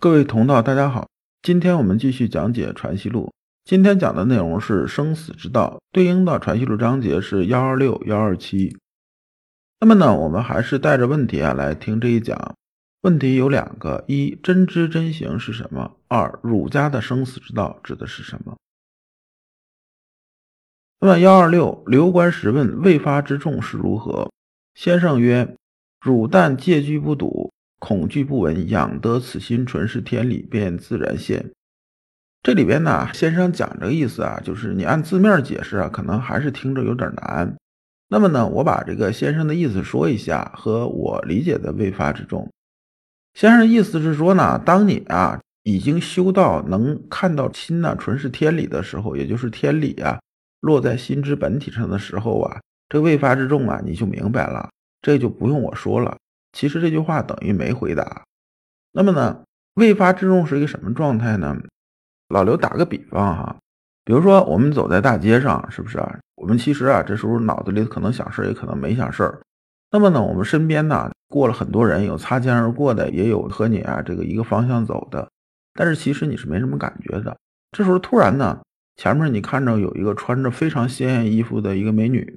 各位同道，大家好。今天我们继续讲解《传习录》。今天讲的内容是生死之道，对应的《传习录》章节是幺二六、幺二七。那么呢，我们还是带着问题啊来听这一讲。问题有两个：一、真知真行是什么？二、儒家的生死之道指的是什么？那么幺二六，刘官实问未发之众是如何？先生曰：汝但戒居不睹。恐惧不闻，养得此心，纯是天理，便自然现。这里边呢，先生讲这个意思啊，就是你按字面解释啊，可能还是听着有点难。那么呢，我把这个先生的意思说一下，和我理解的未发之众。先生的意思是说呢，当你啊已经修到能看到心呢纯是天理的时候，也就是天理啊落在心之本体上的时候啊，这未发之众啊你就明白了，这就不用我说了。其实这句话等于没回答。那么呢，未发之众是一个什么状态呢？老刘打个比方哈，比如说我们走在大街上，是不是啊？我们其实啊，这时候脑子里可能想事儿，也可能没想事儿。那么呢，我们身边呢过了很多人，有擦肩而过的，也有和你啊这个一个方向走的。但是其实你是没什么感觉的。这时候突然呢，前面你看着有一个穿着非常鲜艳衣服的一个美女，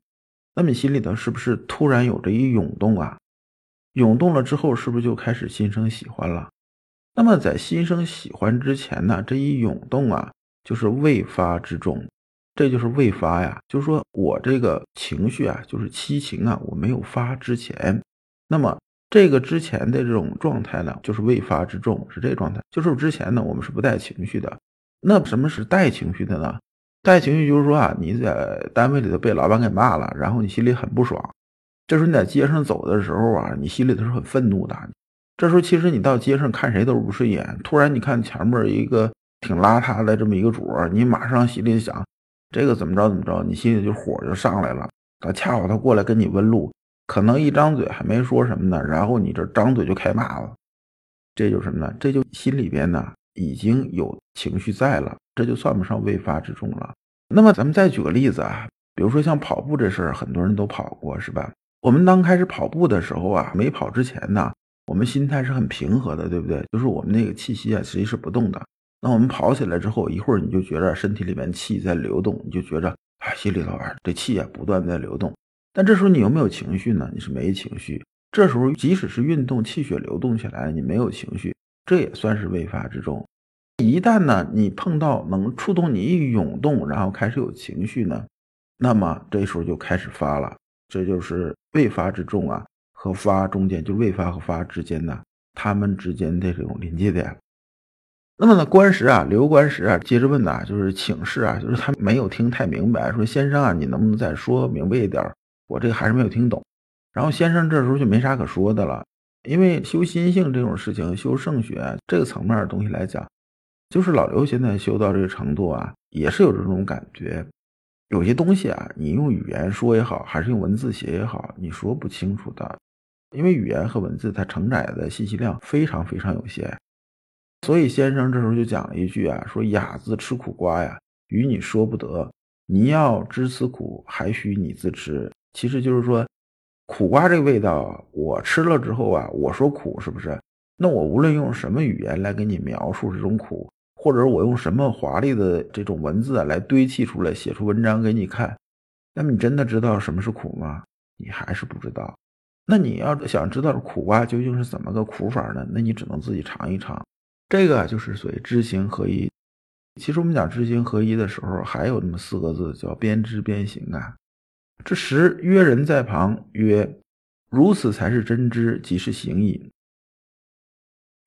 那么你心里头是不是突然有着一涌动啊？涌动了之后，是不是就开始心生喜欢了？那么在心生喜欢之前呢，这一涌动啊，就是未发之众，这就是未发呀。就是说我这个情绪啊，就是七情啊，我没有发之前，那么这个之前的这种状态呢，就是未发之众，是这个状态。就是之前呢，我们是不带情绪的。那什么是带情绪的呢？带情绪就是说啊，你在单位里头被老板给骂了，然后你心里很不爽。这时候你在街上走的时候啊，你心里头是很愤怒的。这时候其实你到街上看谁都是不顺眼。突然你看前面一个挺邋遢的这么一个主儿，你马上心里想，这个怎么着怎么着，你心里就火就上来了。他恰好他过来跟你问路，可能一张嘴还没说什么呢，然后你这张嘴就开骂了。这就是什么呢？这就心里边呢已经有情绪在了，这就算不上未发之众了。那么咱们再举个例子啊，比如说像跑步这事儿，很多人都跑过，是吧？我们刚开始跑步的时候啊，没跑之前呢，我们心态是很平和的，对不对？就是我们那个气息啊，其实是不动的。那我们跑起来之后，一会儿你就觉着身体里面气在流动，你就觉着啊，心里头啊，这气啊不断在流动。但这时候你有没有情绪呢？你是没情绪。这时候即使是运动，气血流动起来，你没有情绪，这也算是未发之中。一旦呢，你碰到能触动你一涌动，然后开始有情绪呢，那么这时候就开始发了。这就是未发之众啊，和发中间，就未发和发之间呢，他们之间的这种临界点。那么呢，官时啊，刘官时啊，接着问呐，就是请示啊，就是他没有听太明白，说先生啊，你能不能再说明白一点？我这个还是没有听懂。然后先生这时候就没啥可说的了，因为修心性这种事情，修圣学这个层面的东西来讲，就是老刘现在修到这个程度啊，也是有这种感觉。有些东西啊，你用语言说也好，还是用文字写也好，你说不清楚的，因为语言和文字它承载的信息量非常非常有限。所以先生这时候就讲了一句啊，说哑子吃苦瓜呀，与你说不得。你要知此苦，还需你自吃。其实就是说，苦瓜这个味道，我吃了之后啊，我说苦是不是？那我无论用什么语言来给你描述这种苦。或者我用什么华丽的这种文字来堆砌出来，写出文章给你看，那么你真的知道什么是苦吗？你还是不知道。那你要想知道苦瓜究竟是怎么个苦法呢？那你只能自己尝一尝。这个就是所谓知行合一。其实我们讲知行合一的时候，还有那么四个字叫边知边行啊。这时约人在旁曰：“如此才是真知，即是行矣。”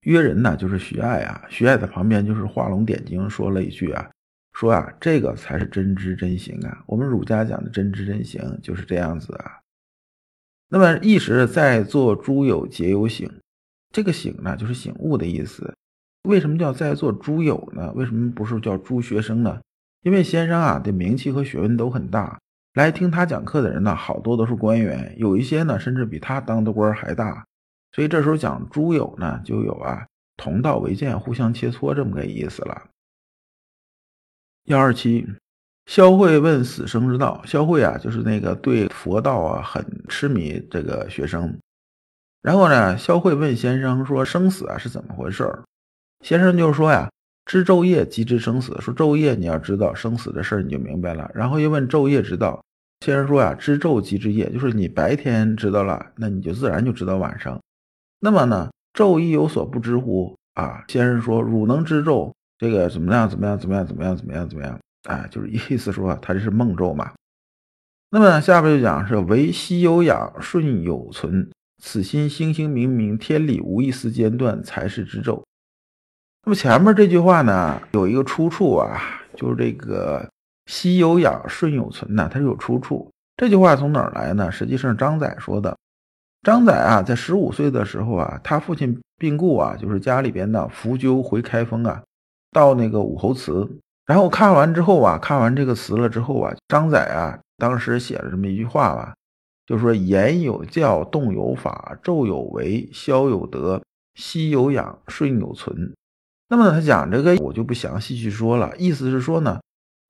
约人呢，就是徐爱啊。徐爱在旁边就是画龙点睛，说了一句啊，说啊，这个才是真知真行啊。我们儒家讲的真知真行就是这样子啊。那么一时在座诸友皆有醒，这个醒呢，就是醒悟的意思。为什么叫在座诸友呢？为什么不是叫诸学生呢？因为先生啊的名气和学问都很大，来听他讲课的人呢，好多都是官员，有一些呢，甚至比他当的官还大。所以这时候讲诸友呢，就有啊同道为鉴、互相切磋这么个意思了。幺二七，萧慧问死生之道。萧慧啊，就是那个对佛道啊很痴迷这个学生。然后呢，萧慧问先生说：“生死啊是怎么回事？”先生就是说呀，知昼夜即知生死。说昼夜你要知道生死的事儿，你就明白了。然后又问昼夜之道。先生说呀，知昼即知夜，就是你白天知道了，那你就自然就知道晚上。那么呢，昼亦有所不知乎？啊，先生说，汝能知昼，这个怎么样？怎么样？怎么样？怎么样？怎么样？怎么样？哎，就是意思说，他这是梦昼嘛。那么下边就讲是唯心有养，顺有存，此心星星明明，天理无一丝间断，才是知昼。那么前面这句话呢，有一个出处啊，就是这个息有养，顺有存呐，它是有出处。这句话从哪儿来呢？实际上张载说的。张载啊，在十五岁的时候啊，他父亲病故啊，就是家里边的扶柩回开封啊，到那个武侯祠，然后看完之后啊，看完这个词了之后啊，张载啊，当时写了这么一句话吧，就说言有教，动有法，昼有为，宵有德，息有养，顺有存。那么他讲这个，我就不详细去说了。意思是说呢，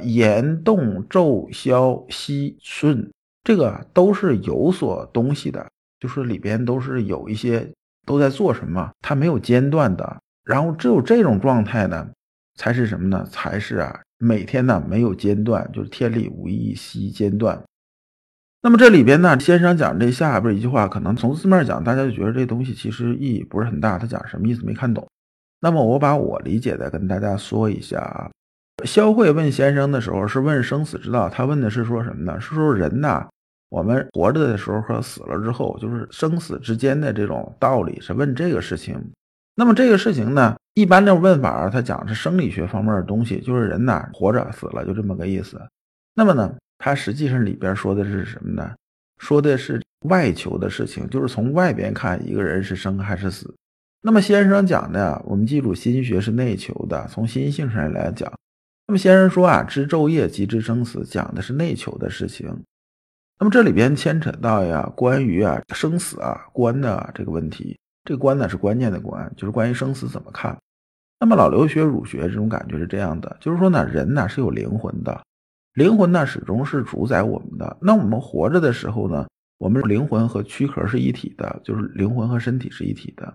言动昼宵息顺，这个都是有所东西的，就是里边都是有一些都在做什么，它没有间断的。然后只有这种状态呢，才是什么呢？才是啊，每天呢没有间断，就是天理无一息间断。那么这里边呢，先生讲这下边一句话，可能从字面讲，大家就觉得这东西其实意义不是很大。他讲什么意思没看懂。那么我把我理解的跟大家说一下啊。萧慧问先生的时候是问生死之道，他问的是说什么呢？是说人呐，我们活着的时候和死了之后，就是生死之间的这种道理，是问这个事情。那么这个事情呢，一般的问法，他讲是生理学方面的东西，就是人呐活着死了就这么个意思。那么呢，他实际上里边说的是什么呢？说的是外求的事情，就是从外边看一个人是生还是死。那么先生讲的，我们记住，心学是内求的，从心性上来讲。那么先生说啊，知昼夜即知生死，讲的是内求的事情。那么这里边牵扯到呀，关于啊生死啊观的这个问题，这个观呢是关键的观，就是关于生死怎么看。那么老刘学儒学这种感觉是这样的，就是说呢，人呢是有灵魂的，灵魂呢始终是主宰我们的。那我们活着的时候呢，我们灵魂和躯壳是一体的，就是灵魂和身体是一体的。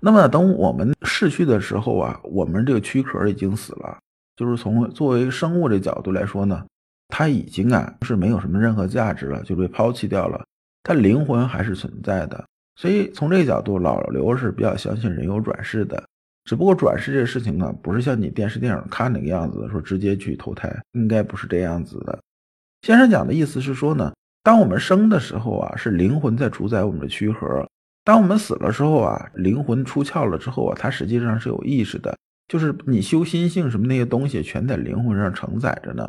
那么等我们逝去的时候啊，我们这个躯壳已经死了，就是从作为生物的角度来说呢，他已经啊是没有什么任何价值了，就被抛弃掉了。但灵魂还是存在的，所以从这个角度，老刘是比较相信人有转世的。只不过转世这个事情呢，不是像你电视电影看那个样子，说直接去投胎，应该不是这样子的。先生讲的意思是说呢，当我们生的时候啊，是灵魂在主宰我们的躯壳。当我们死了之后啊，灵魂出窍了之后啊，它实际上是有意识的，就是你修心性什么那些东西，全在灵魂上承载着呢。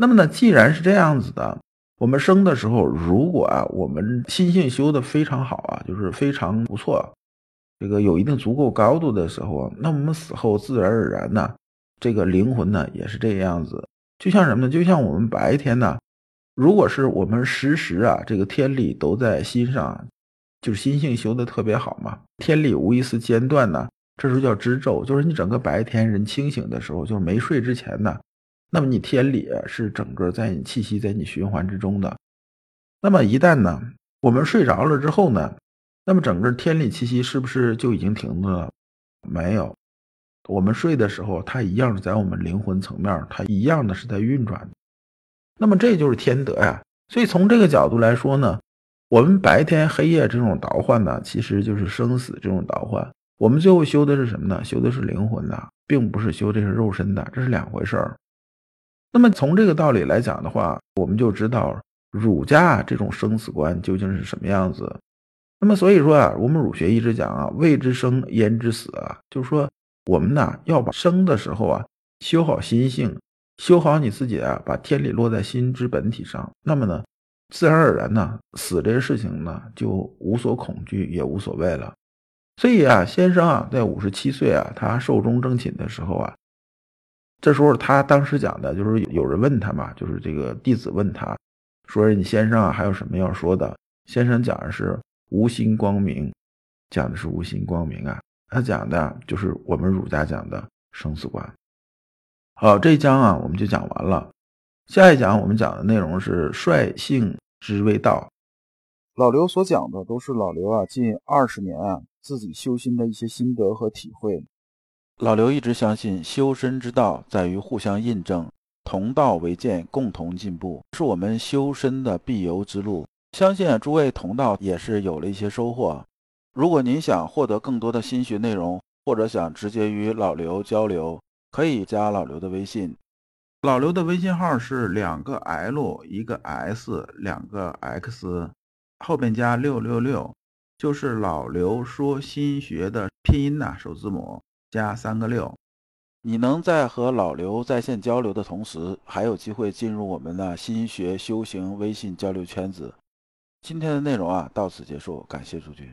那么呢，既然是这样子的，我们生的时候，如果啊，我们心性修的非常好啊，就是非常不错，这个有一定足够高度的时候啊，那我们死后自然而然呢，这个灵魂呢也是这样子，就像什么呢？就像我们白天呢，如果是我们时时啊，这个天理都在心上。就是心性修的特别好嘛，天理无一丝间断呢。这时候叫知昼，就是你整个白天人清醒的时候，就是没睡之前呢，那么你天理是整个在你气息在你循环之中的。那么一旦呢，我们睡着了之后呢，那么整个天理气息是不是就已经停了？没有，我们睡的时候，它一样在我们灵魂层面，它一样的是在运转。那么这就是天德呀。所以从这个角度来说呢。我们白天黑夜这种倒换呢，其实就是生死这种倒换。我们最后修的是什么呢？修的是灵魂的，并不是修这是肉身的，这是两回事儿。那么从这个道理来讲的话，我们就知道儒家这种生死观究竟是什么样子。那么所以说啊，我们儒学一直讲啊，未知生焉知死啊，就是说我们呢要把生的时候啊修好心性，修好你自己啊，把天理落在心之本体上。那么呢？自然而然呢，死这个事情呢就无所恐惧，也无所谓了。所以啊，先生啊，在五十七岁啊，他寿终正寝的时候啊，这时候他当时讲的就是有人问他嘛，就是这个弟子问他，说你先生啊还有什么要说的？先生讲的是无心光明，讲的是无心光明啊，他讲的就是我们儒家讲的生死观。好，这一章啊，我们就讲完了。下一讲我们讲的内容是率性之谓道。老刘所讲的都是老刘啊近二十年啊自己修心的一些心得和体会。老刘一直相信，修身之道在于互相印证，同道为鉴，共同进步，是我们修身的必由之路。相信诸位同道也是有了一些收获。如果您想获得更多的心学内容，或者想直接与老刘交流，可以加老刘的微信。老刘的微信号是两个 L 一个 S 两个 X，后边加六六六，就是老刘说心学的拼音呐，首字母加三个六。你能在和老刘在线交流的同时，还有机会进入我们的心学修行微信交流圈子。今天的内容啊，到此结束，感谢诸君。